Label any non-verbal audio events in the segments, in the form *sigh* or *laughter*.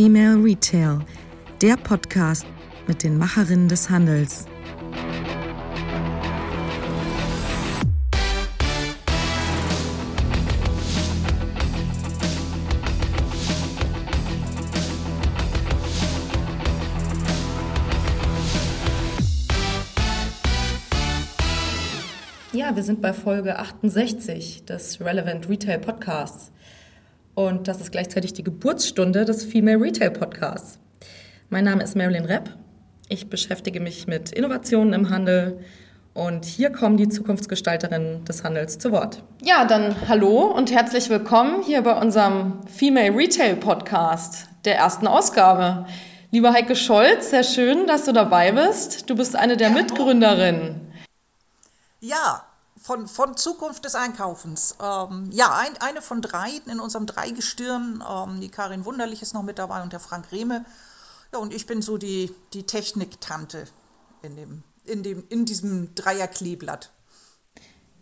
Female Retail, der Podcast mit den Macherinnen des Handels. Ja, wir sind bei Folge 68 des Relevant Retail Podcasts. Und das ist gleichzeitig die Geburtsstunde des Female Retail Podcasts. Mein Name ist Marilyn Repp. Ich beschäftige mich mit Innovationen im Handel. Und hier kommen die Zukunftsgestalterinnen des Handels zu Wort. Ja, dann hallo und herzlich willkommen hier bei unserem Female Retail Podcast, der ersten Ausgabe. Lieber Heike Scholz, sehr schön, dass du dabei bist. Du bist eine der Mitgründerinnen. Ja, von, von Zukunft des Einkaufens. Ähm, ja, ein, eine von drei in unserem Dreigestirn. Ähm, die Karin Wunderlich ist noch mit dabei und der Frank Rehme. Ja, und ich bin so die, die Techniktante in, dem, in, dem, in diesem Dreierkleeblatt.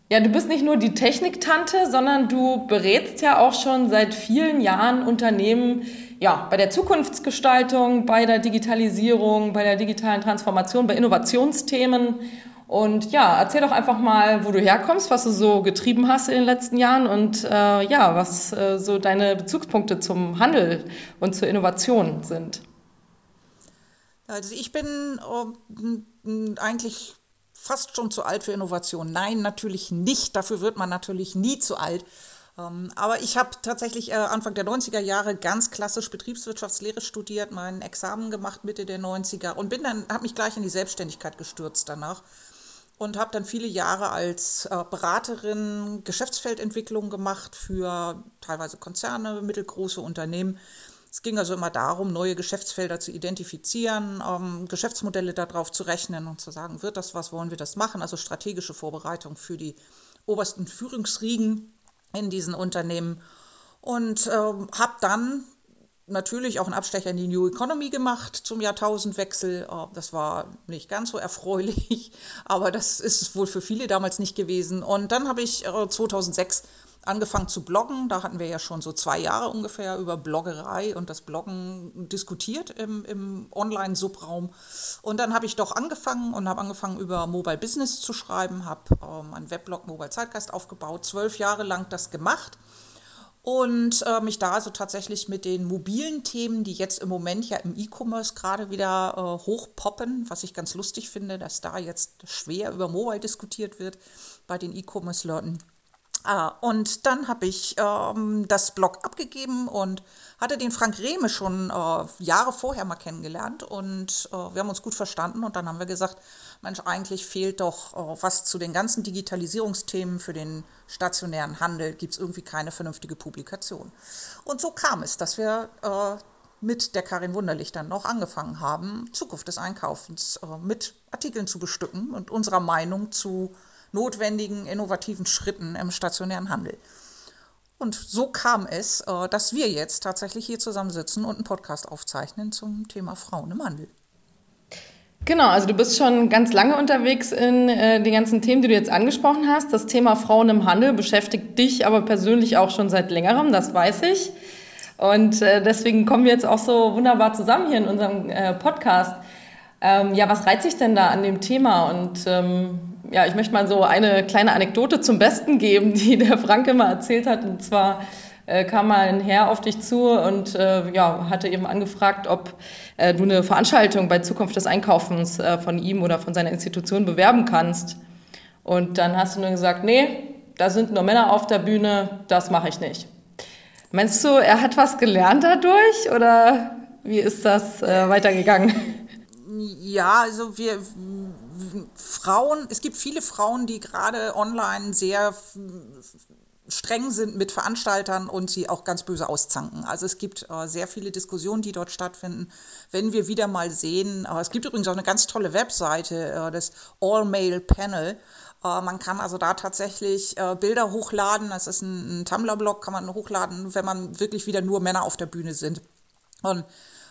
Ja, du bist nicht nur die Techniktante, sondern du berätst ja auch schon seit vielen Jahren Unternehmen ja, bei der Zukunftsgestaltung, bei der Digitalisierung, bei der digitalen Transformation, bei Innovationsthemen. Und ja, erzähl doch einfach mal, wo du herkommst, was du so getrieben hast in den letzten Jahren und äh, ja, was äh, so deine Bezugspunkte zum Handel und zur Innovation sind. Also ich bin äh, eigentlich fast schon zu alt für Innovation. Nein, natürlich nicht. Dafür wird man natürlich nie zu alt. Ähm, aber ich habe tatsächlich äh, Anfang der 90er Jahre ganz klassisch Betriebswirtschaftslehre studiert, mein Examen gemacht Mitte der 90er und bin dann, habe mich gleich in die Selbstständigkeit gestürzt danach und habe dann viele Jahre als äh, Beraterin Geschäftsfeldentwicklung gemacht für teilweise Konzerne, mittelgroße Unternehmen. Es ging also immer darum, neue Geschäftsfelder zu identifizieren, ähm, Geschäftsmodelle darauf zu rechnen und zu sagen, wird das was, wollen wir das machen? Also strategische Vorbereitung für die obersten Führungsriegen in diesen Unternehmen. Und ähm, habe dann natürlich auch einen Abstecher in die New Economy gemacht zum Jahrtausendwechsel. Oh, das war nicht ganz so erfreulich, *laughs* aber das ist wohl für viele damals nicht gewesen. Und dann habe ich 2006 äh, angefangen zu bloggen. Da hatten wir ja schon so zwei Jahre ungefähr über Bloggerei und das Bloggen diskutiert im, im Online-Subraum. Und dann habe ich doch angefangen und habe angefangen über Mobile Business zu schreiben, habe ähm, einen Weblog Mobile Zeitgeist aufgebaut, zwölf Jahre lang das gemacht und äh, mich da also tatsächlich mit den mobilen Themen, die jetzt im Moment ja im E-Commerce gerade wieder äh, hochpoppen, was ich ganz lustig finde, dass da jetzt schwer über Mobile diskutiert wird bei den E-Commerce-Leuten. Ah, und dann habe ich ähm, das Blog abgegeben und hatte den Frank Rehme schon äh, Jahre vorher mal kennengelernt und äh, wir haben uns gut verstanden und dann haben wir gesagt, Mensch, eigentlich fehlt doch äh, was zu den ganzen Digitalisierungsthemen für den stationären Handel, gibt es irgendwie keine vernünftige Publikation. Und so kam es, dass wir äh, mit der Karin Wunderlich dann noch angefangen haben, Zukunft des Einkaufens äh, mit Artikeln zu bestücken und unserer Meinung zu notwendigen innovativen Schritten im stationären Handel. Und so kam es, äh, dass wir jetzt tatsächlich hier zusammensitzen und einen Podcast aufzeichnen zum Thema Frauen im Handel. Genau, also du bist schon ganz lange unterwegs in äh, den ganzen Themen, die du jetzt angesprochen hast. Das Thema Frauen im Handel beschäftigt dich aber persönlich auch schon seit längerem, das weiß ich. Und äh, deswegen kommen wir jetzt auch so wunderbar zusammen hier in unserem äh, Podcast. Ähm, ja, was reizt sich denn da an dem Thema? Und ähm, ja, ich möchte mal so eine kleine Anekdote zum Besten geben, *laughs* die der Frank immer erzählt hat. Und zwar äh, kam mal ein Herr auf dich zu und äh, ja, hatte eben angefragt, ob äh, du eine Veranstaltung bei Zukunft des Einkaufens äh, von ihm oder von seiner Institution bewerben kannst. Und dann hast du nur gesagt, nee, da sind nur Männer auf der Bühne, das mache ich nicht. Meinst du, er hat was gelernt dadurch oder wie ist das äh, weitergegangen? Ja, also wir, Frauen, es gibt viele Frauen, die gerade online sehr streng sind mit Veranstaltern und sie auch ganz böse auszanken. Also es gibt äh, sehr viele Diskussionen, die dort stattfinden. Wenn wir wieder mal sehen, äh, es gibt übrigens auch eine ganz tolle Webseite, äh, das All-Mail-Panel. Äh, man kann also da tatsächlich äh, Bilder hochladen. Das ist ein, ein Tumblr-Blog, kann man hochladen, wenn man wirklich wieder nur Männer auf der Bühne sind. Und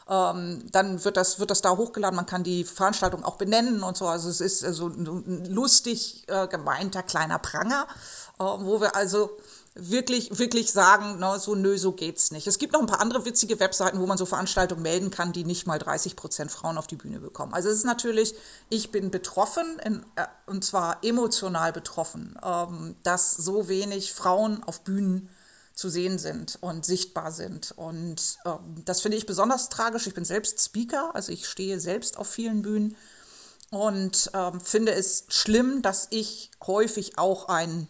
ähm, dann wird das, wird das da hochgeladen. Man kann die Veranstaltung auch benennen und so. Also es ist so also ein lustig äh, gemeinter kleiner Pranger, äh, wo wir also wirklich, wirklich sagen, ne, so nö, so geht's nicht. Es gibt noch ein paar andere witzige Webseiten, wo man so Veranstaltungen melden kann, die nicht mal 30 Prozent Frauen auf die Bühne bekommen. Also es ist natürlich, ich bin betroffen, in, äh, und zwar emotional betroffen, ähm, dass so wenig Frauen auf Bühnen zu sehen sind und sichtbar sind. Und ähm, das finde ich besonders tragisch. Ich bin selbst Speaker, also ich stehe selbst auf vielen Bühnen und ähm, finde es schlimm, dass ich häufig auch ein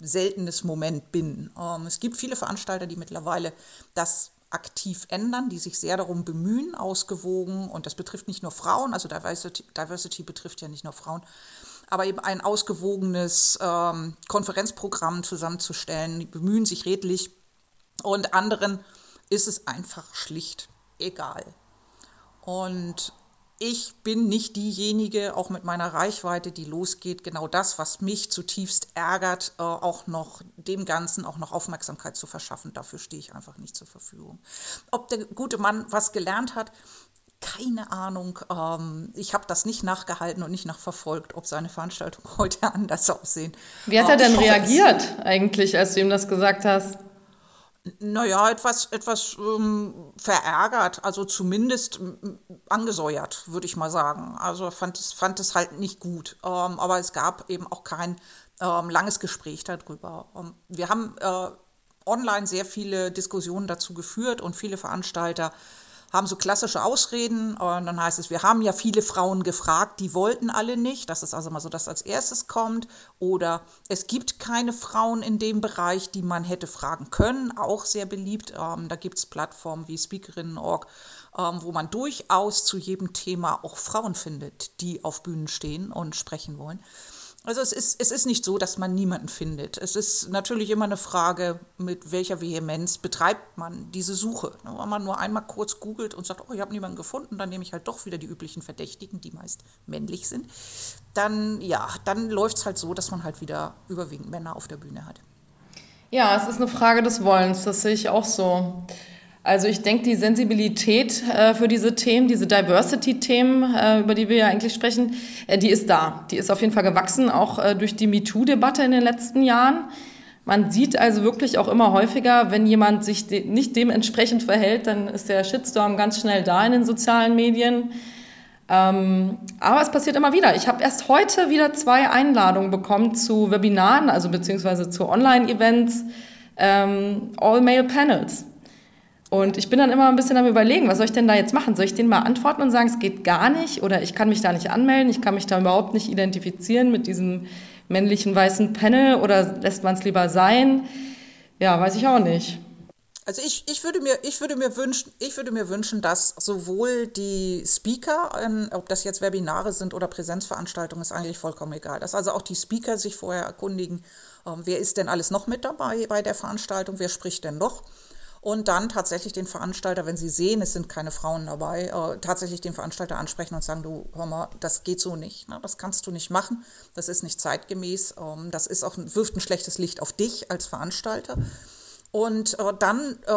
seltenes Moment bin. Ähm, es gibt viele Veranstalter, die mittlerweile das aktiv ändern, die sich sehr darum bemühen, ausgewogen, und das betrifft nicht nur Frauen, also Diversity, Diversity betrifft ja nicht nur Frauen, aber eben ein ausgewogenes ähm, Konferenzprogramm zusammenzustellen, die bemühen sich redlich und anderen ist es einfach schlicht egal. Und ich bin nicht diejenige, auch mit meiner Reichweite, die losgeht, genau das, was mich zutiefst ärgert, äh, auch noch dem Ganzen auch noch Aufmerksamkeit zu verschaffen. Dafür stehe ich einfach nicht zur Verfügung. Ob der gute Mann was gelernt hat, keine Ahnung. Ähm, ich habe das nicht nachgehalten und nicht nachverfolgt, ob seine Veranstaltungen *laughs* heute anders aussehen. Wie hat er denn reagiert eigentlich, als du ihm das gesagt hast? Naja, etwas, etwas ähm, verärgert, also zumindest angesäuert, würde ich mal sagen. Also fand es, fand es halt nicht gut. Ähm, aber es gab eben auch kein ähm, langes Gespräch darüber. Ähm, wir haben äh, online sehr viele Diskussionen dazu geführt und viele Veranstalter haben so klassische Ausreden und dann heißt es, wir haben ja viele Frauen gefragt, die wollten alle nicht. Das ist also mal so, dass als erstes kommt. Oder es gibt keine Frauen in dem Bereich, die man hätte fragen können. Auch sehr beliebt. Ähm, da gibt es Plattformen wie Speakerinnen.org, ähm, wo man durchaus zu jedem Thema auch Frauen findet, die auf Bühnen stehen und sprechen wollen. Also es ist, es ist nicht so, dass man niemanden findet. Es ist natürlich immer eine Frage, mit welcher Vehemenz betreibt man diese Suche. Wenn man nur einmal kurz googelt und sagt, oh, ich habe niemanden gefunden, dann nehme ich halt doch wieder die üblichen Verdächtigen, die meist männlich sind, dann ja, dann läuft es halt so, dass man halt wieder überwiegend Männer auf der Bühne hat. Ja, es ist eine Frage des Wollens, das sehe ich auch so. Also ich denke, die Sensibilität äh, für diese Themen, diese Diversity-Themen, äh, über die wir ja eigentlich sprechen, äh, die ist da. Die ist auf jeden Fall gewachsen, auch äh, durch die MeToo-Debatte in den letzten Jahren. Man sieht also wirklich auch immer häufiger, wenn jemand sich de nicht dementsprechend verhält, dann ist der Shitstorm ganz schnell da in den sozialen Medien. Ähm, aber es passiert immer wieder. Ich habe erst heute wieder zwei Einladungen bekommen zu Webinaren, also beziehungsweise zu Online-Events, ähm, All-Male-Panels. Und ich bin dann immer ein bisschen am Überlegen, was soll ich denn da jetzt machen? Soll ich denen mal antworten und sagen, es geht gar nicht oder ich kann mich da nicht anmelden, ich kann mich da überhaupt nicht identifizieren mit diesem männlichen weißen Panel oder lässt man es lieber sein? Ja, weiß ich auch nicht. Also ich, ich, würde mir, ich, würde mir wünschen, ich würde mir wünschen, dass sowohl die Speaker, ähm, ob das jetzt Webinare sind oder Präsenzveranstaltungen, ist eigentlich vollkommen egal. Dass also auch die Speaker sich vorher erkundigen, ähm, wer ist denn alles noch mit dabei bei der Veranstaltung, wer spricht denn noch? Und dann tatsächlich den Veranstalter, wenn sie sehen, es sind keine Frauen dabei, äh, tatsächlich den Veranstalter ansprechen und sagen, du, hör mal, das geht so nicht, ne? das kannst du nicht machen, das ist nicht zeitgemäß, ähm, das ist auch, wirft ein schlechtes Licht auf dich als Veranstalter. Und äh, dann äh,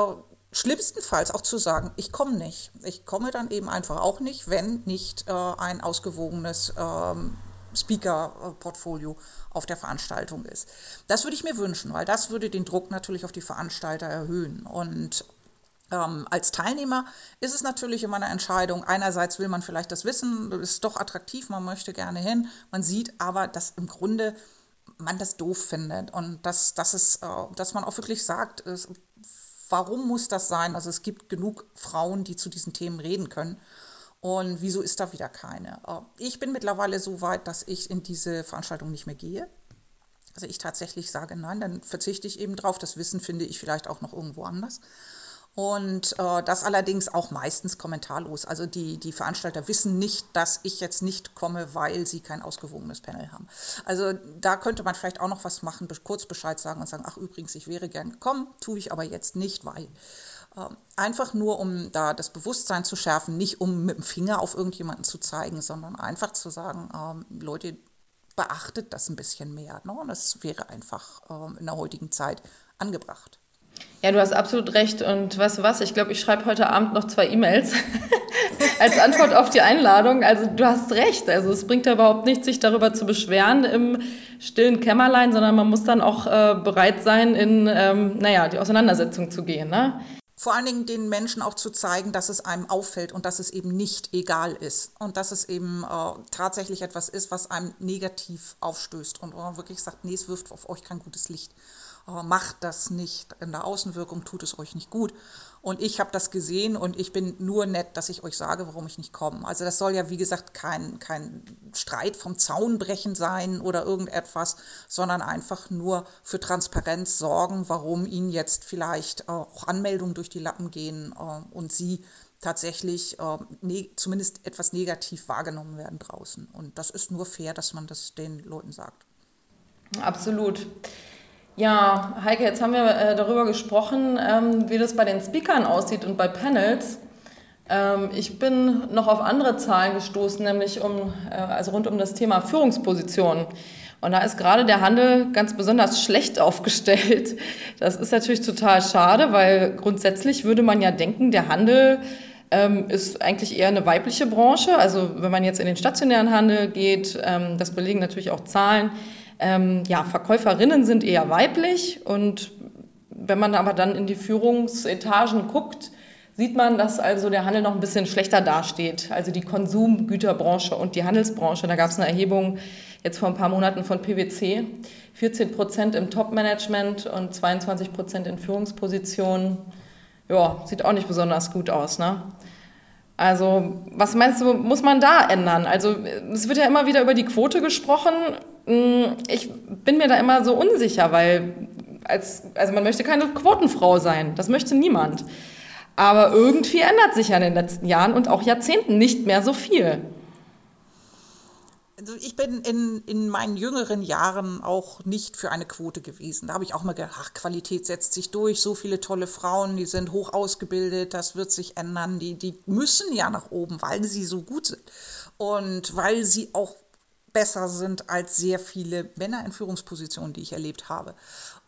schlimmstenfalls auch zu sagen, ich komme nicht. Ich komme dann eben einfach auch nicht, wenn nicht äh, ein ausgewogenes ähm, Speaker-Portfolio auf der Veranstaltung ist. Das würde ich mir wünschen, weil das würde den Druck natürlich auf die Veranstalter erhöhen. Und ähm, als Teilnehmer ist es natürlich immer eine Entscheidung. Einerseits will man vielleicht das Wissen, ist doch attraktiv, man möchte gerne hin. Man sieht aber, dass im Grunde man das doof findet und dass, dass, es, äh, dass man auch wirklich sagt, es, warum muss das sein? Also es gibt genug Frauen, die zu diesen Themen reden können. Und wieso ist da wieder keine? Äh, ich bin mittlerweile so weit, dass ich in diese Veranstaltung nicht mehr gehe. Also ich tatsächlich sage, nein, dann verzichte ich eben drauf. Das Wissen finde ich vielleicht auch noch irgendwo anders. Und äh, das allerdings auch meistens kommentarlos. Also die, die Veranstalter wissen nicht, dass ich jetzt nicht komme, weil sie kein ausgewogenes Panel haben. Also da könnte man vielleicht auch noch was machen, kurz Bescheid sagen und sagen, ach übrigens, ich wäre gern gekommen, tue ich aber jetzt nicht, weil. Ähm, einfach nur, um da das Bewusstsein zu schärfen, nicht um mit dem Finger auf irgendjemanden zu zeigen, sondern einfach zu sagen, ähm, Leute, beachtet das ein bisschen mehr. Ne? Das wäre einfach ähm, in der heutigen Zeit angebracht. Ja, du hast absolut recht. Und weißt du was? Ich glaube, ich schreibe heute Abend noch zwei E-Mails *laughs* als Antwort auf die Einladung. Also du hast recht. Also es bringt ja überhaupt nichts, sich darüber zu beschweren im stillen Kämmerlein, sondern man muss dann auch äh, bereit sein, in ähm, naja, die Auseinandersetzung zu gehen. Ne? Vor allen Dingen den Menschen auch zu zeigen, dass es einem auffällt und dass es eben nicht egal ist und dass es eben äh, tatsächlich etwas ist, was einem negativ aufstößt und wo man wirklich sagt, nee, es wirft auf euch kein gutes Licht. Äh, macht das nicht. In der Außenwirkung tut es euch nicht gut. Und ich habe das gesehen und ich bin nur nett, dass ich euch sage, warum ich nicht komme. Also das soll ja, wie gesagt, kein, kein Streit vom Zaun brechen sein oder irgendetwas, sondern einfach nur für Transparenz sorgen, warum ihnen jetzt vielleicht äh, auch Anmeldungen durch die Lappen gehen äh, und sie tatsächlich äh, ne zumindest etwas negativ wahrgenommen werden draußen. Und das ist nur fair, dass man das den Leuten sagt. Absolut. Ja, Heike, jetzt haben wir äh, darüber gesprochen, ähm, wie das bei den Speakern aussieht und bei Panels. Ähm, ich bin noch auf andere Zahlen gestoßen, nämlich um, äh, also rund um das Thema Führungspositionen. Und da ist gerade der Handel ganz besonders schlecht *laughs* aufgestellt. Das ist natürlich total schade, weil grundsätzlich würde man ja denken, der Handel ähm, ist eigentlich eher eine weibliche Branche. Also wenn man jetzt in den stationären Handel geht, ähm, das belegen natürlich auch Zahlen, ähm, ja, Verkäuferinnen sind eher weiblich und wenn man aber dann in die Führungsetagen guckt, sieht man, dass also der Handel noch ein bisschen schlechter dasteht. Also die Konsumgüterbranche und die Handelsbranche. Da gab es eine Erhebung jetzt vor ein paar Monaten von PwC. 14 Prozent im Top-Management und 22 Prozent in Führungspositionen. Ja, sieht auch nicht besonders gut aus, ne? Also, was meinst du, muss man da ändern? Also, es wird ja immer wieder über die Quote gesprochen. Hm, ich bin mir da immer so unsicher, weil als, also man möchte keine Quotenfrau sein. Das möchte niemand. Aber irgendwie ändert sich ja in den letzten Jahren und auch Jahrzehnten nicht mehr so viel also ich bin in, in meinen jüngeren Jahren auch nicht für eine Quote gewesen. Da habe ich auch mal gedacht, ach, Qualität setzt sich durch, so viele tolle Frauen, die sind hoch ausgebildet, das wird sich ändern, die, die müssen ja nach oben, weil sie so gut sind und weil sie auch besser sind als sehr viele Männer in Führungspositionen, die ich erlebt habe.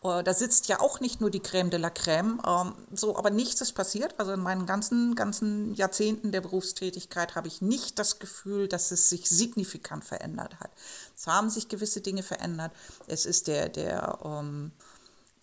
Äh, da sitzt ja auch nicht nur die Crème de la Crème, ähm, so, aber nichts ist passiert. Also in meinen ganzen, ganzen Jahrzehnten der Berufstätigkeit habe ich nicht das Gefühl, dass es sich signifikant verändert hat. Es haben sich gewisse Dinge verändert. Es ist der, der ähm,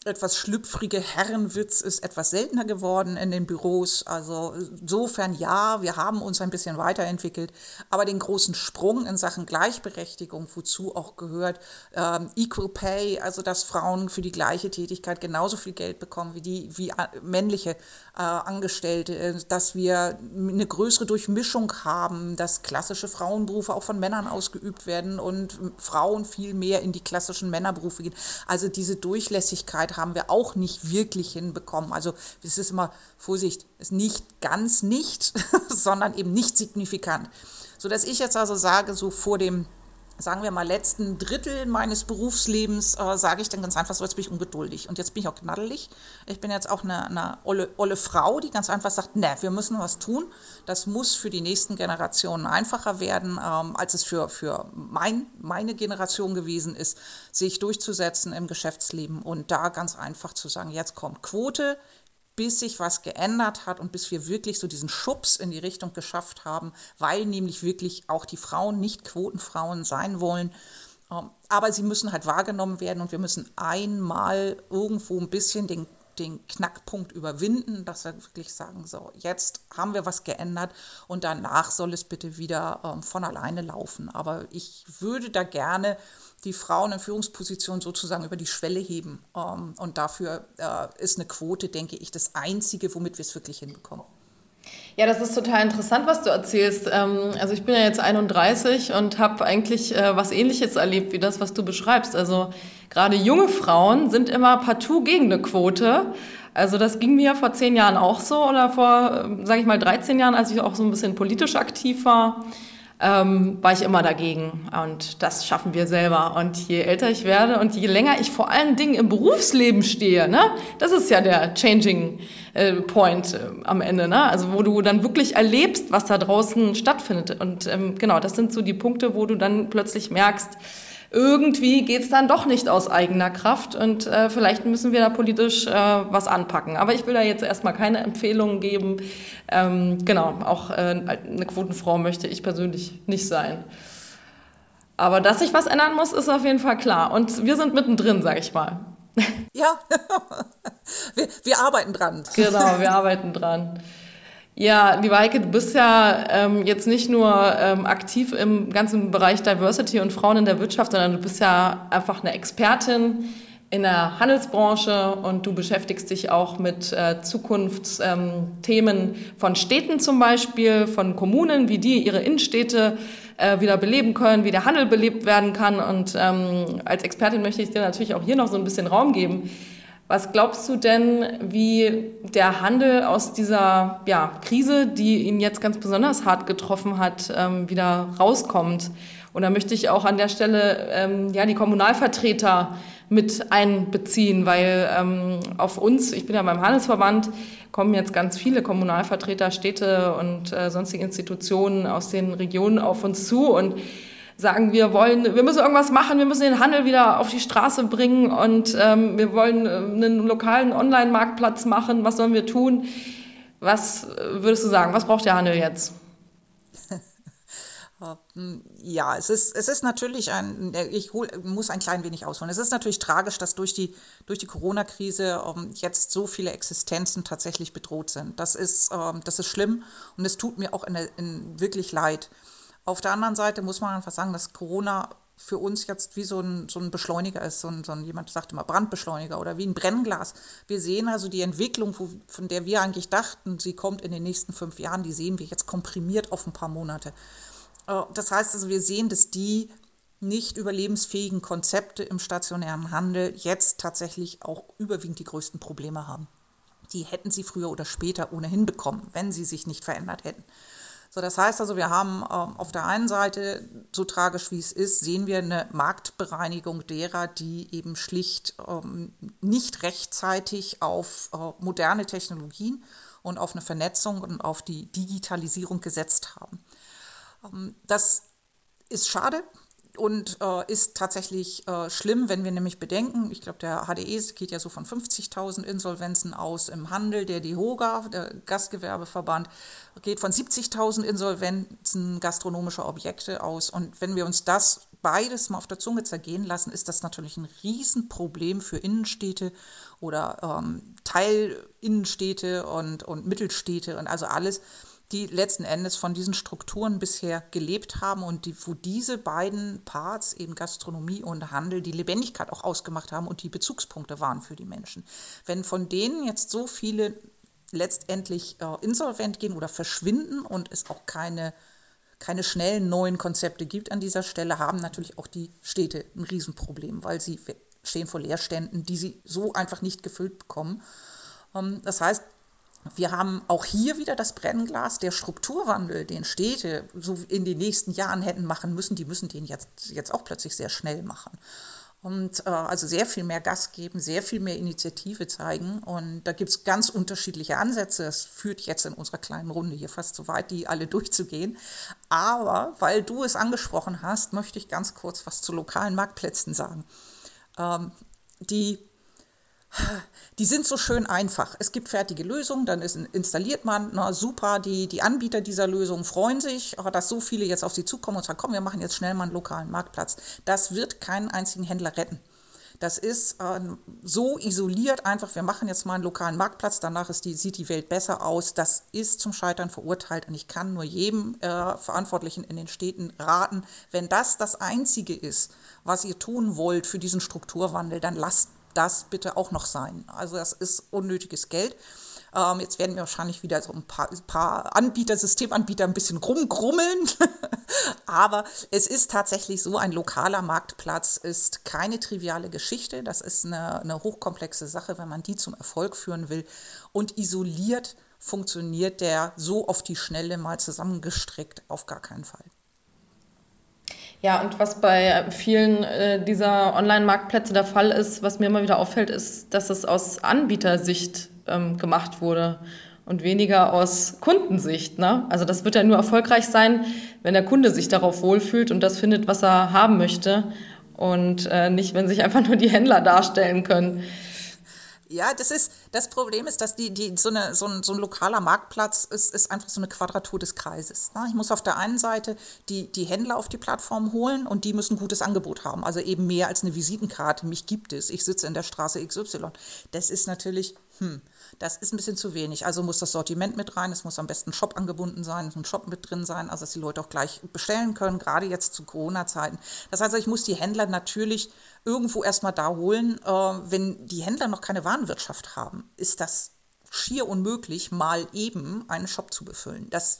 etwas schlüpfrige Herrenwitz ist etwas seltener geworden in den Büros. Also insofern ja, wir haben uns ein bisschen weiterentwickelt, aber den großen Sprung in Sachen Gleichberechtigung, wozu auch gehört ähm, Equal Pay, also dass Frauen für die gleiche Tätigkeit genauso viel Geld bekommen wie die wie äh, männliche äh, Angestellte, äh, dass wir eine größere Durchmischung haben, dass klassische Frauenberufe auch von Männern ausgeübt werden und Frauen viel mehr in die klassischen Männerberufe gehen. Also diese Durchlässigkeit Zeit haben wir auch nicht wirklich hinbekommen. Also es ist immer Vorsicht, ist nicht ganz nicht, *laughs* sondern eben nicht signifikant. So dass ich jetzt also sage, so vor dem sagen wir mal, letzten Drittel meines Berufslebens äh, sage ich dann ganz einfach so, jetzt bin ich ungeduldig und jetzt bin ich auch knaddelig. Ich bin jetzt auch eine, eine olle, olle Frau, die ganz einfach sagt, ne, wir müssen was tun. Das muss für die nächsten Generationen einfacher werden, ähm, als es für, für mein, meine Generation gewesen ist, sich durchzusetzen im Geschäftsleben und da ganz einfach zu sagen, jetzt kommt Quote, bis sich was geändert hat und bis wir wirklich so diesen Schubs in die Richtung geschafft haben, weil nämlich wirklich auch die Frauen nicht Quotenfrauen sein wollen. Ähm, aber sie müssen halt wahrgenommen werden und wir müssen einmal irgendwo ein bisschen den, den Knackpunkt überwinden, dass wir wirklich sagen, so, jetzt haben wir was geändert und danach soll es bitte wieder ähm, von alleine laufen. Aber ich würde da gerne die Frauen in Führungspositionen sozusagen über die Schwelle heben. Ähm, und dafür äh, ist eine Quote, denke ich, das Einzige, womit wir es wirklich hinbekommen. Ja, das ist total interessant, was du erzählst. Ähm, also ich bin ja jetzt 31 und habe eigentlich äh, was Ähnliches erlebt wie das, was du beschreibst. Also gerade junge Frauen sind immer partout gegen eine Quote. Also das ging mir vor zehn Jahren auch so oder vor, ähm, sage ich mal, 13 Jahren, als ich auch so ein bisschen politisch aktiv war ähm, war ich immer dagegen. Und das schaffen wir selber. Und je älter ich werde und je länger ich vor allen Dingen im Berufsleben stehe, ne, das ist ja der Changing äh, Point äh, am Ende, ne? also wo du dann wirklich erlebst, was da draußen stattfindet. Und ähm, genau, das sind so die Punkte, wo du dann plötzlich merkst, irgendwie geht es dann doch nicht aus eigener Kraft und äh, vielleicht müssen wir da politisch äh, was anpacken. Aber ich will da jetzt erstmal keine Empfehlungen geben. Ähm, genau, auch äh, eine Quotenfrau möchte ich persönlich nicht sein. Aber dass sich was ändern muss, ist auf jeden Fall klar. Und wir sind mittendrin, sage ich mal. Ja, *laughs* wir, wir arbeiten dran. Genau, wir *laughs* arbeiten dran. Ja, liebe Heike, du bist ja ähm, jetzt nicht nur ähm, aktiv im ganzen Bereich Diversity und Frauen in der Wirtschaft, sondern du bist ja einfach eine Expertin in der Handelsbranche und du beschäftigst dich auch mit äh, Zukunftsthemen ähm, von Städten zum Beispiel, von Kommunen, wie die ihre Innenstädte äh, wieder beleben können, wie der Handel belebt werden kann. Und ähm, als Expertin möchte ich dir natürlich auch hier noch so ein bisschen Raum geben. Was glaubst du denn, wie der Handel aus dieser ja, Krise, die ihn jetzt ganz besonders hart getroffen hat, ähm, wieder rauskommt? Und da möchte ich auch an der Stelle ähm, ja, die Kommunalvertreter mit einbeziehen, weil ähm, auf uns, ich bin ja beim Handelsverband, kommen jetzt ganz viele Kommunalvertreter, Städte und äh, sonstige Institutionen aus den Regionen auf uns zu und sagen, wir wollen, wir müssen irgendwas machen, wir müssen den Handel wieder auf die Straße bringen und ähm, wir wollen äh, einen lokalen Online-Marktplatz machen. Was sollen wir tun? Was äh, würdest du sagen? Was braucht der Handel jetzt? *laughs* Ja, es ist, es ist natürlich ein, ich hol, muss ein klein wenig ausholen. Es ist natürlich tragisch, dass durch die, durch die Corona-Krise ähm, jetzt so viele Existenzen tatsächlich bedroht sind. Das ist, ähm, das ist schlimm und es tut mir auch in, in wirklich leid. Auf der anderen Seite muss man einfach sagen, dass Corona für uns jetzt wie so ein, so ein Beschleuniger ist, so ein, so ein, jemand sagt immer Brandbeschleuniger oder wie ein Brennglas. Wir sehen also die Entwicklung, wo, von der wir eigentlich dachten, sie kommt in den nächsten fünf Jahren, die sehen wir jetzt komprimiert auf ein paar Monate. Äh, das heißt also, wir sehen, dass die nicht überlebensfähigen Konzepte im stationären Handel jetzt tatsächlich auch überwiegend die größten Probleme haben. Die hätten sie früher oder später ohnehin bekommen, wenn sie sich nicht verändert hätten. So, das heißt also, wir haben ähm, auf der einen Seite, so tragisch wie es ist, sehen wir eine Marktbereinigung derer, die eben schlicht ähm, nicht rechtzeitig auf äh, moderne Technologien und auf eine Vernetzung und auf die Digitalisierung gesetzt haben. Ähm, das ist schade, und äh, ist tatsächlich äh, schlimm, wenn wir nämlich bedenken, ich glaube, der HDE geht ja so von 50.000 Insolvenzen aus im Handel, der DEHOGA, der Gastgewerbeverband, geht von 70.000 Insolvenzen gastronomischer Objekte aus. Und wenn wir uns das beides mal auf der Zunge zergehen lassen, ist das natürlich ein Riesenproblem für Innenstädte oder ähm, Teilinnenstädte und, und Mittelstädte und also alles die letzten Endes von diesen Strukturen bisher gelebt haben und die, wo diese beiden Parts, eben Gastronomie und Handel, die Lebendigkeit auch ausgemacht haben und die Bezugspunkte waren für die Menschen. Wenn von denen jetzt so viele letztendlich äh, insolvent gehen oder verschwinden und es auch keine, keine schnellen neuen Konzepte gibt an dieser Stelle, haben natürlich auch die Städte ein Riesenproblem, weil sie stehen vor Leerständen, die sie so einfach nicht gefüllt bekommen. Ähm, das heißt, wir haben auch hier wieder das Brennglas, der Strukturwandel, den Städte so in den nächsten Jahren hätten machen müssen, die müssen den jetzt, jetzt auch plötzlich sehr schnell machen. Und äh, also sehr viel mehr Gas geben, sehr viel mehr Initiative zeigen. Und da gibt es ganz unterschiedliche Ansätze. Es führt jetzt in unserer kleinen Runde hier fast so weit, die alle durchzugehen. Aber weil du es angesprochen hast, möchte ich ganz kurz was zu lokalen Marktplätzen sagen. Ähm, die die sind so schön einfach. Es gibt fertige Lösungen, dann ist, installiert man, na super, die, die Anbieter dieser Lösungen freuen sich, dass so viele jetzt auf sie zukommen und sagen, komm, wir machen jetzt schnell mal einen lokalen Marktplatz. Das wird keinen einzigen Händler retten. Das ist äh, so isoliert einfach, wir machen jetzt mal einen lokalen Marktplatz, danach die, sieht die Welt besser aus. Das ist zum Scheitern verurteilt und ich kann nur jedem äh, Verantwortlichen in den Städten raten, wenn das das Einzige ist, was ihr tun wollt für diesen Strukturwandel, dann lasst das bitte auch noch sein. Also das ist unnötiges Geld. Ähm, jetzt werden wir wahrscheinlich wieder so ein paar, paar Anbieter, Systemanbieter ein bisschen rumgrummeln. *laughs* Aber es ist tatsächlich so, ein lokaler Marktplatz ist keine triviale Geschichte. Das ist eine, eine hochkomplexe Sache, wenn man die zum Erfolg führen will. Und isoliert funktioniert der so auf die Schnelle mal zusammengestrickt auf gar keinen Fall. Ja, und was bei vielen äh, dieser Online-Marktplätze der Fall ist, was mir immer wieder auffällt, ist, dass es aus Anbietersicht ähm, gemacht wurde und weniger aus Kundensicht. Ne? Also das wird ja nur erfolgreich sein, wenn der Kunde sich darauf wohlfühlt und das findet, was er haben möchte. und äh, nicht, wenn sich einfach nur die Händler darstellen können. Ja, das ist, das Problem ist, dass die, die, so, eine, so, ein, so ein lokaler Marktplatz ist, ist einfach so eine Quadratur des Kreises. Ne? Ich muss auf der einen Seite die, die Händler auf die Plattform holen und die müssen ein gutes Angebot haben. Also eben mehr als eine Visitenkarte. Mich gibt es. Ich sitze in der Straße XY. Das ist natürlich, hm, das ist ein bisschen zu wenig. Also muss das Sortiment mit rein, es muss am besten Shop angebunden sein, es muss ein Shop mit drin sein, also dass die Leute auch gleich bestellen können, gerade jetzt zu Corona-Zeiten. Das heißt, ich muss die Händler natürlich irgendwo erstmal da holen. Äh, wenn die Händler noch keine Warenwirtschaft haben, ist das schier unmöglich, mal eben einen Shop zu befüllen. Das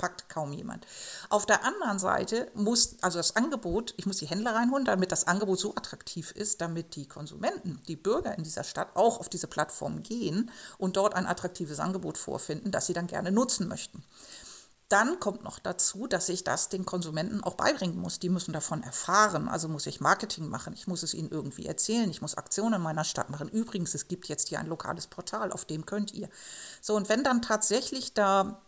packt kaum jemand. Auf der anderen Seite muss also das Angebot, ich muss die Händler reinholen, damit das Angebot so attraktiv ist, damit die Konsumenten, die Bürger in dieser Stadt auch auf diese Plattform gehen und dort ein attraktives Angebot vorfinden, das sie dann gerne nutzen möchten. Dann kommt noch dazu, dass ich das den Konsumenten auch beibringen muss. Die müssen davon erfahren. Also muss ich Marketing machen. Ich muss es ihnen irgendwie erzählen. Ich muss Aktionen in meiner Stadt machen. Übrigens, es gibt jetzt hier ein lokales Portal, auf dem könnt ihr. So, und wenn dann tatsächlich da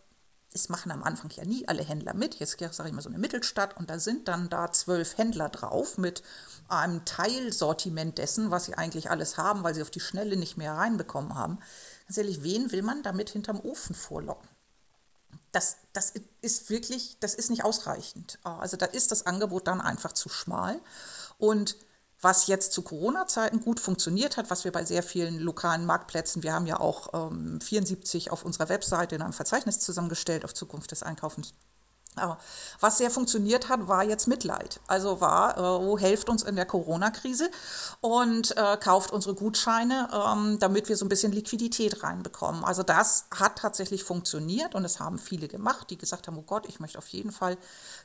es machen am Anfang ja nie alle Händler mit. Jetzt sage ich mal so eine Mittelstadt und da sind dann da zwölf Händler drauf mit einem Teilsortiment dessen, was sie eigentlich alles haben, weil sie auf die Schnelle nicht mehr reinbekommen haben. Ganz ehrlich, wen will man damit hinterm Ofen vorlocken? Das, das ist wirklich, das ist nicht ausreichend. Also da ist das Angebot dann einfach zu schmal. Und was jetzt zu Corona-Zeiten gut funktioniert hat, was wir bei sehr vielen lokalen Marktplätzen, wir haben ja auch ähm, 74 auf unserer Webseite in einem Verzeichnis zusammengestellt auf Zukunft des Einkaufens was sehr funktioniert hat, war jetzt Mitleid. Also war, äh, oh, helft uns in der Corona-Krise und äh, kauft unsere Gutscheine, ähm, damit wir so ein bisschen Liquidität reinbekommen. Also das hat tatsächlich funktioniert und es haben viele gemacht, die gesagt haben, oh Gott, ich möchte auf jeden Fall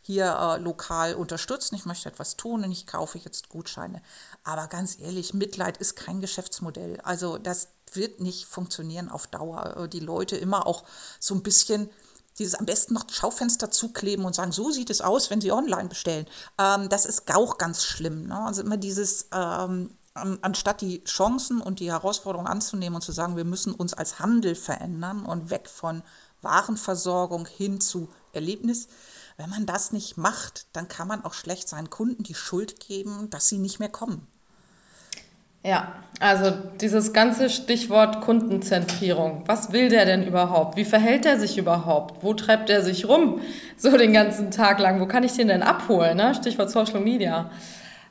hier äh, lokal unterstützen, ich möchte etwas tun und ich kaufe jetzt Gutscheine. Aber ganz ehrlich, Mitleid ist kein Geschäftsmodell. Also das wird nicht funktionieren auf Dauer. Äh, die Leute immer auch so ein bisschen dieses am besten noch Schaufenster zukleben und sagen, so sieht es aus, wenn Sie online bestellen. Ähm, das ist auch ganz schlimm. Ne? Also immer dieses, ähm, anstatt die Chancen und die Herausforderungen anzunehmen und zu sagen, wir müssen uns als Handel verändern und weg von Warenversorgung hin zu Erlebnis. Wenn man das nicht macht, dann kann man auch schlecht seinen Kunden die Schuld geben, dass sie nicht mehr kommen. Ja, also dieses ganze Stichwort Kundenzentrierung. Was will der denn überhaupt? Wie verhält er sich überhaupt? Wo treibt er sich rum *laughs* so den ganzen Tag lang? Wo kann ich den denn abholen? Ne? Stichwort Social Media.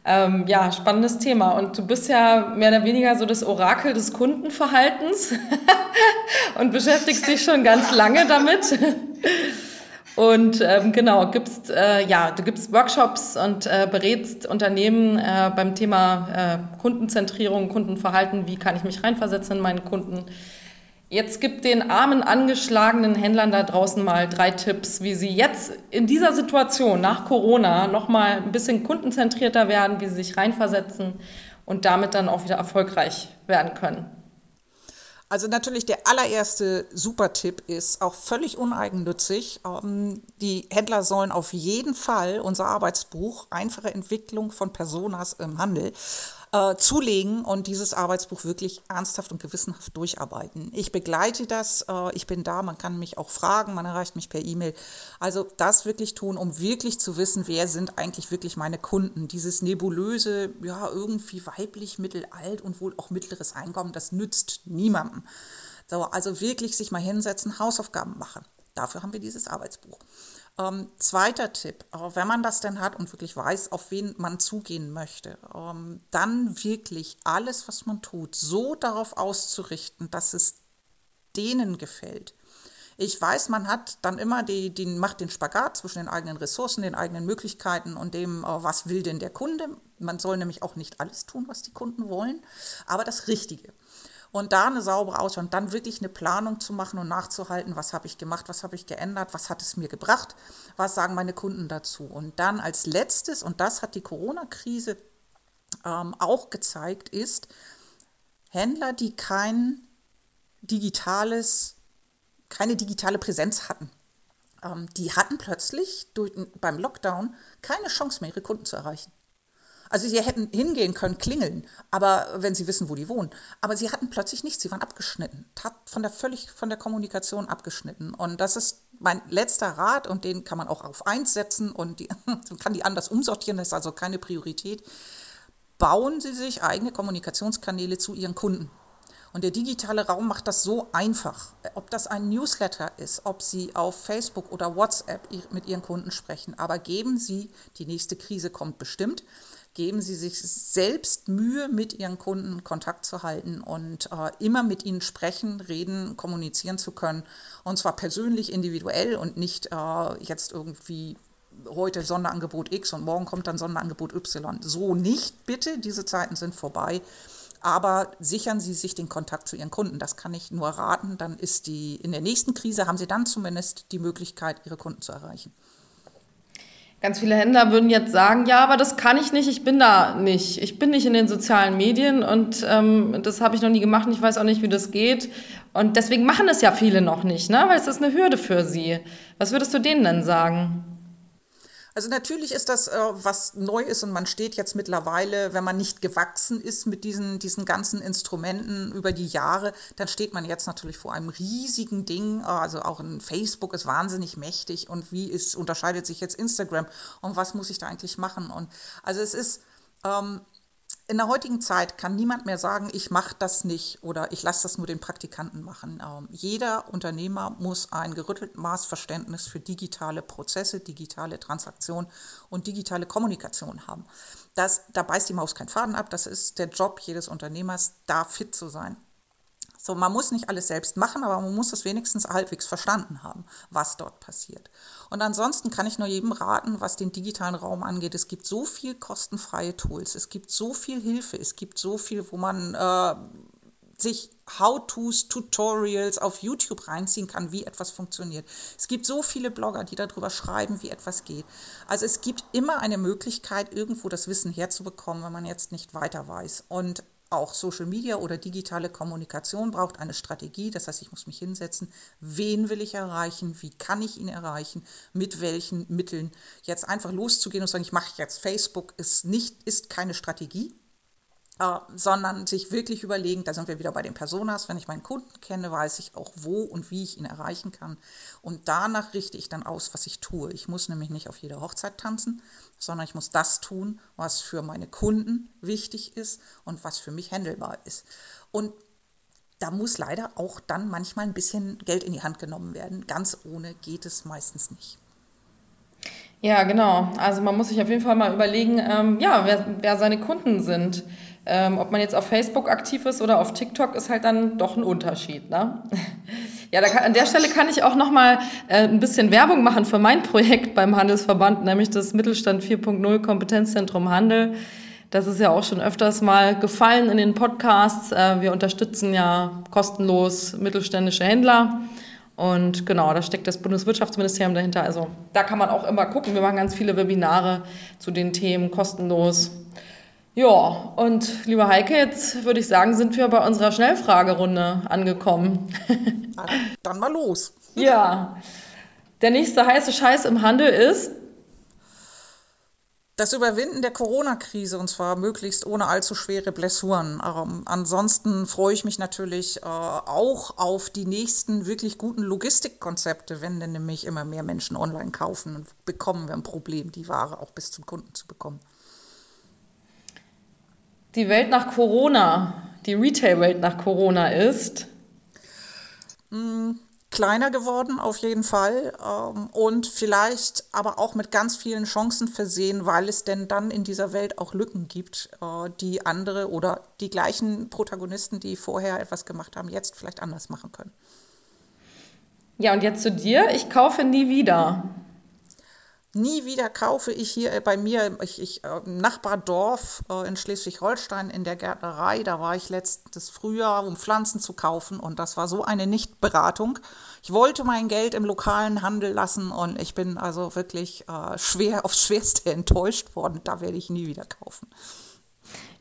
Ähm, ja, spannendes Thema. Und du bist ja mehr oder weniger so das Orakel des Kundenverhaltens *laughs* und beschäftigst dich schon ganz lange damit. *laughs* Und ähm, genau, gibst, äh, ja, du gibst Workshops und äh, berätst Unternehmen äh, beim Thema äh, Kundenzentrierung, Kundenverhalten, wie kann ich mich reinversetzen in meinen Kunden. Jetzt gibt den armen, angeschlagenen Händlern da draußen mal drei Tipps, wie sie jetzt in dieser Situation nach Corona nochmal ein bisschen kundenzentrierter werden, wie sie sich reinversetzen und damit dann auch wieder erfolgreich werden können. Also natürlich der allererste Supertipp ist auch völlig uneigennützig. Ähm, die Händler sollen auf jeden Fall unser Arbeitsbuch Einfache Entwicklung von Personas im Handel äh, zulegen und dieses Arbeitsbuch wirklich ernsthaft und gewissenhaft durcharbeiten. Ich begleite das, äh, ich bin da, man kann mich auch fragen, man erreicht mich per E-Mail. Also das wirklich tun, um wirklich zu wissen, wer sind eigentlich wirklich meine Kunden. Dieses nebulöse, ja, irgendwie weiblich, mittelalt und wohl auch mittleres Einkommen, das nützt niemandem. So, also wirklich sich mal hinsetzen, Hausaufgaben machen. Dafür haben wir dieses Arbeitsbuch. Ähm, zweiter Tipp, wenn man das denn hat und wirklich weiß, auf wen man zugehen möchte, ähm, dann wirklich alles, was man tut, so darauf auszurichten, dass es denen gefällt. Ich weiß, man hat dann immer die, die macht den Spagat zwischen den eigenen Ressourcen, den eigenen Möglichkeiten und dem, äh, was will denn der Kunde. Man soll nämlich auch nicht alles tun, was die Kunden wollen, aber das Richtige und da eine saubere Auswahl und dann wirklich eine Planung zu machen und nachzuhalten, was habe ich gemacht, was habe ich geändert, was hat es mir gebracht, was sagen meine Kunden dazu. Und dann als letztes, und das hat die Corona-Krise ähm, auch gezeigt, ist, Händler, die kein digitales, keine digitale Präsenz hatten, ähm, die hatten plötzlich durch, beim Lockdown keine Chance mehr, ihre Kunden zu erreichen. Also sie hätten hingehen können, klingeln, aber wenn sie wissen, wo die wohnen. Aber sie hatten plötzlich nichts, sie waren abgeschnitten, von der völlig von der Kommunikation abgeschnitten. Und das ist mein letzter Rat und den kann man auch auf eins setzen und die, *laughs* kann die anders umsortieren, das ist also keine Priorität. Bauen Sie sich eigene Kommunikationskanäle zu Ihren Kunden. Und der digitale Raum macht das so einfach. Ob das ein Newsletter ist, ob Sie auf Facebook oder WhatsApp mit Ihren Kunden sprechen. Aber geben Sie, die nächste Krise kommt bestimmt, geben Sie sich selbst Mühe, mit Ihren Kunden Kontakt zu halten und äh, immer mit ihnen sprechen, reden, kommunizieren zu können. Und zwar persönlich, individuell und nicht äh, jetzt irgendwie heute Sonderangebot X und morgen kommt dann Sonderangebot Y. So nicht, bitte, diese Zeiten sind vorbei. Aber sichern Sie sich den Kontakt zu Ihren Kunden. Das kann ich nur raten. Dann ist die, in der nächsten Krise haben Sie dann zumindest die Möglichkeit, Ihre Kunden zu erreichen. Ganz viele Händler würden jetzt sagen, ja, aber das kann ich nicht, ich bin da nicht. Ich bin nicht in den sozialen Medien und ähm, das habe ich noch nie gemacht und ich weiß auch nicht, wie das geht. Und deswegen machen es ja viele noch nicht, ne? weil es ist eine Hürde für sie. Was würdest du denen denn sagen? Also natürlich ist das, äh, was neu ist und man steht jetzt mittlerweile, wenn man nicht gewachsen ist mit diesen, diesen ganzen Instrumenten über die Jahre, dann steht man jetzt natürlich vor einem riesigen Ding. Also auch ein Facebook ist wahnsinnig mächtig und wie ist, unterscheidet sich jetzt Instagram und was muss ich da eigentlich machen? Und also es ist, ähm, in der heutigen Zeit kann niemand mehr sagen, ich mache das nicht oder ich lasse das nur den Praktikanten machen. Ähm, jeder Unternehmer muss ein gerütteltes Maßverständnis für digitale Prozesse, digitale Transaktionen und digitale Kommunikation haben. Das, da beißt die Maus keinen Faden ab. Das ist der Job jedes Unternehmers, da fit zu sein. So, man muss nicht alles selbst machen, aber man muss es wenigstens halbwegs verstanden haben, was dort passiert. Und ansonsten kann ich nur jedem raten, was den digitalen Raum angeht. Es gibt so viel kostenfreie Tools, es gibt so viel Hilfe, es gibt so viel, wo man äh, sich How-Tos, Tutorials auf YouTube reinziehen kann, wie etwas funktioniert. Es gibt so viele Blogger, die darüber schreiben, wie etwas geht. Also es gibt immer eine Möglichkeit, irgendwo das Wissen herzubekommen, wenn man jetzt nicht weiter weiß. Und auch Social Media oder digitale Kommunikation braucht eine Strategie. Das heißt, ich muss mich hinsetzen. Wen will ich erreichen? Wie kann ich ihn erreichen? Mit welchen Mitteln? Jetzt einfach loszugehen und sagen, ich mache jetzt Facebook, ist nicht, ist keine Strategie. Äh, sondern sich wirklich überlegen, da sind wir wieder bei den Personas, wenn ich meinen Kunden kenne, weiß ich auch, wo und wie ich ihn erreichen kann. Und danach richte ich dann aus, was ich tue. Ich muss nämlich nicht auf jeder Hochzeit tanzen, sondern ich muss das tun, was für meine Kunden wichtig ist und was für mich handelbar ist. Und da muss leider auch dann manchmal ein bisschen Geld in die Hand genommen werden. Ganz ohne geht es meistens nicht. Ja, genau. Also man muss sich auf jeden Fall mal überlegen, ähm, ja, wer, wer seine Kunden sind. Ähm, ob man jetzt auf Facebook aktiv ist oder auf TikTok, ist halt dann doch ein Unterschied. Ne? *laughs* Ja, kann, an der Stelle kann ich auch noch mal äh, ein bisschen Werbung machen für mein Projekt beim Handelsverband, nämlich das Mittelstand 4.0 Kompetenzzentrum Handel. Das ist ja auch schon öfters mal gefallen in den Podcasts. Äh, wir unterstützen ja kostenlos mittelständische Händler. Und genau, da steckt das Bundeswirtschaftsministerium dahinter. Also da kann man auch immer gucken. Wir machen ganz viele Webinare zu den Themen kostenlos. Ja, und liebe Heike, jetzt würde ich sagen, sind wir bei unserer Schnellfragerunde angekommen. Dann mal los. Ja, der nächste heiße Scheiß im Handel ist das Überwinden der Corona-Krise und zwar möglichst ohne allzu schwere Blessuren. Ähm, ansonsten freue ich mich natürlich äh, auch auf die nächsten wirklich guten Logistikkonzepte, wenn denn nämlich immer mehr Menschen online kaufen und bekommen wir ein Problem, die Ware auch bis zum Kunden zu bekommen die Welt nach Corona, die Retail-Welt nach Corona ist? Mm, kleiner geworden auf jeden Fall ähm, und vielleicht aber auch mit ganz vielen Chancen versehen, weil es denn dann in dieser Welt auch Lücken gibt, äh, die andere oder die gleichen Protagonisten, die vorher etwas gemacht haben, jetzt vielleicht anders machen können. Ja, und jetzt zu dir. Ich kaufe nie wieder. Nie wieder kaufe ich hier äh, bei mir, ich, ich, äh, im Nachbardorf äh, in Schleswig-Holstein in der Gärtnerei, da war ich letztes Frühjahr, um Pflanzen zu kaufen und das war so eine Nichtberatung. Ich wollte mein Geld im lokalen Handel lassen und ich bin also wirklich äh, schwer aufs Schwerste *laughs* enttäuscht worden. Da werde ich nie wieder kaufen.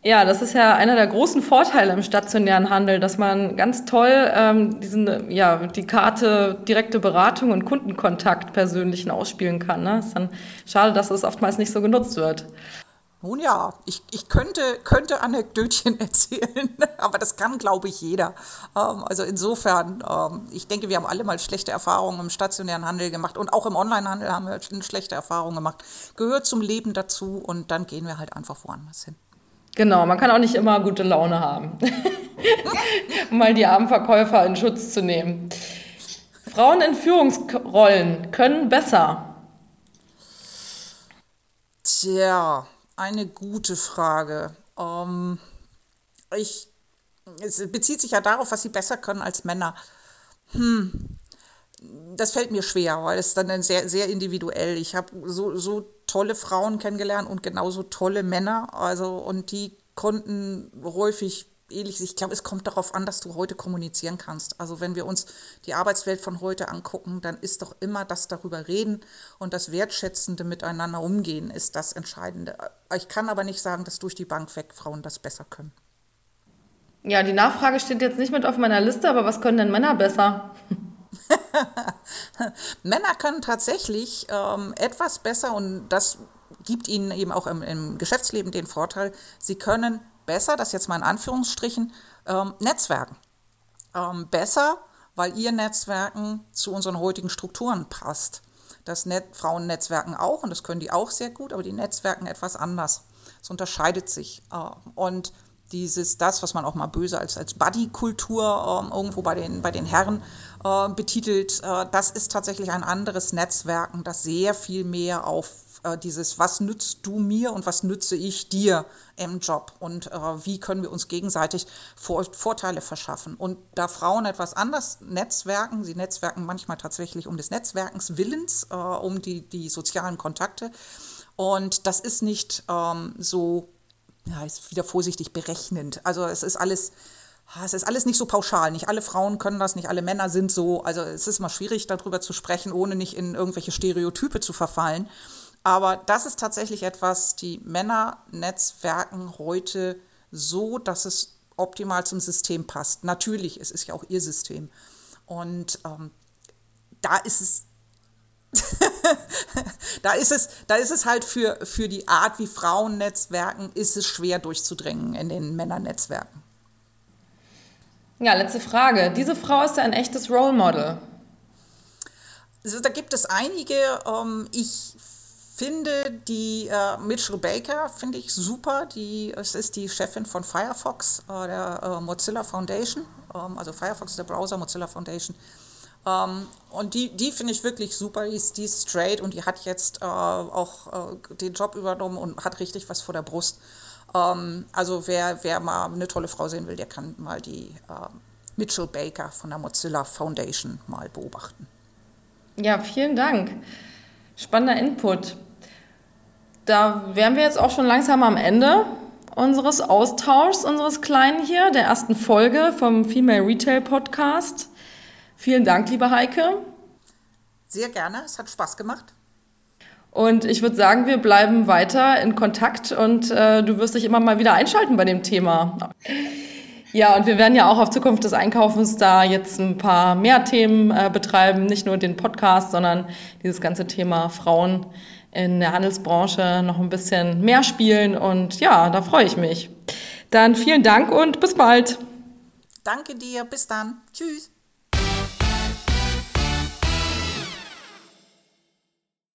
Ja, das ist ja einer der großen Vorteile im stationären Handel, dass man ganz toll ähm, diesen, ja, die Karte direkte Beratung und Kundenkontakt persönlichen ausspielen kann. Ne? Ist dann schade, dass es oftmals nicht so genutzt wird. Nun ja, ich, ich könnte, könnte Anekdötchen *laughs* erzählen, aber das kann, glaube ich, jeder. Ähm, also insofern, ähm, ich denke, wir haben alle mal schlechte Erfahrungen im stationären Handel gemacht und auch im Onlinehandel haben wir schlechte Erfahrungen gemacht. Gehört zum Leben dazu und dann gehen wir halt einfach woanders hin. Genau, man kann auch nicht immer gute Laune haben, um *laughs* mal die armen Verkäufer in Schutz zu nehmen. Frauen in Führungsrollen können besser. Tja, eine gute Frage. Ähm, ich, es bezieht sich ja darauf, was sie besser können als Männer. Hm, das fällt mir schwer, weil es dann sehr, sehr individuell. Ich habe so, so tolle Frauen kennengelernt und genauso tolle Männer. Also, und die konnten häufig ähnlich. Ich glaube, es kommt darauf an, dass du heute kommunizieren kannst. Also wenn wir uns die Arbeitswelt von heute angucken, dann ist doch immer das darüber reden und das wertschätzende Miteinander umgehen ist das Entscheidende. Ich kann aber nicht sagen, dass durch die Bank weg Frauen das besser können. Ja, die Nachfrage steht jetzt nicht mit auf meiner Liste, aber was können denn Männer besser? *laughs* Männer können tatsächlich ähm, etwas besser und das gibt ihnen eben auch im, im Geschäftsleben den Vorteil, sie können besser, das jetzt mal in Anführungsstrichen, ähm, Netzwerken. Ähm, besser, weil ihr Netzwerken zu unseren heutigen Strukturen passt. Das Net Frauen auch und das können die auch sehr gut, aber die Netzwerken etwas anders. Es unterscheidet sich. Äh, und dieses, das, was man auch mal böse als, als Buddy-Kultur äh, irgendwo bei den, bei den Herren äh, betitelt, äh, das ist tatsächlich ein anderes Netzwerken, das sehr viel mehr auf äh, dieses, was nützt du mir und was nütze ich dir im Job und äh, wie können wir uns gegenseitig Vor Vorteile verschaffen. Und da Frauen etwas anders netzwerken, sie netzwerken manchmal tatsächlich um des Netzwerkens Willens, äh, um die, die sozialen Kontakte. Und das ist nicht ähm, so, ja, ist wieder vorsichtig berechnend. Also es ist alles es ist alles nicht so pauschal. Nicht alle Frauen können das, nicht alle Männer sind so. Also es ist mal schwierig, darüber zu sprechen, ohne nicht in irgendwelche Stereotype zu verfallen. Aber das ist tatsächlich etwas, die Männer netzwerken heute so, dass es optimal zum System passt. Natürlich, es ist ja auch ihr System. Und ähm, da ist es *laughs* *laughs* da ist es, da ist es halt für, für die Art, wie Frauen netzwerken, ist es schwer durchzudringen in den Männernetzwerken. Ja, letzte Frage. Diese Frau ist ja ein echtes Role Model. Also, da gibt es einige. Ähm, ich finde die äh, Mitchell Baker finde ich super. Die, es ist die Chefin von Firefox, äh, der äh, Mozilla Foundation. Ähm, also Firefox ist der Browser, Mozilla Foundation. Ähm, und die, die finde ich wirklich super. Die ist, die ist straight und die hat jetzt äh, auch äh, den Job übernommen und hat richtig was vor der Brust. Ähm, also wer, wer mal eine tolle Frau sehen will, der kann mal die äh, Mitchell Baker von der Mozilla Foundation mal beobachten. Ja, vielen Dank. Spannender Input. Da wären wir jetzt auch schon langsam am Ende unseres Austauschs, unseres kleinen hier, der ersten Folge vom Female Retail Podcast. Vielen Dank, liebe Heike. Sehr gerne, es hat Spaß gemacht. Und ich würde sagen, wir bleiben weiter in Kontakt und äh, du wirst dich immer mal wieder einschalten bei dem Thema. Ja, und wir werden ja auch auf Zukunft des Einkaufens da jetzt ein paar mehr Themen äh, betreiben, nicht nur den Podcast, sondern dieses ganze Thema Frauen in der Handelsbranche noch ein bisschen mehr spielen. Und ja, da freue ich mich. Dann vielen Dank und bis bald. Danke dir, bis dann. Tschüss.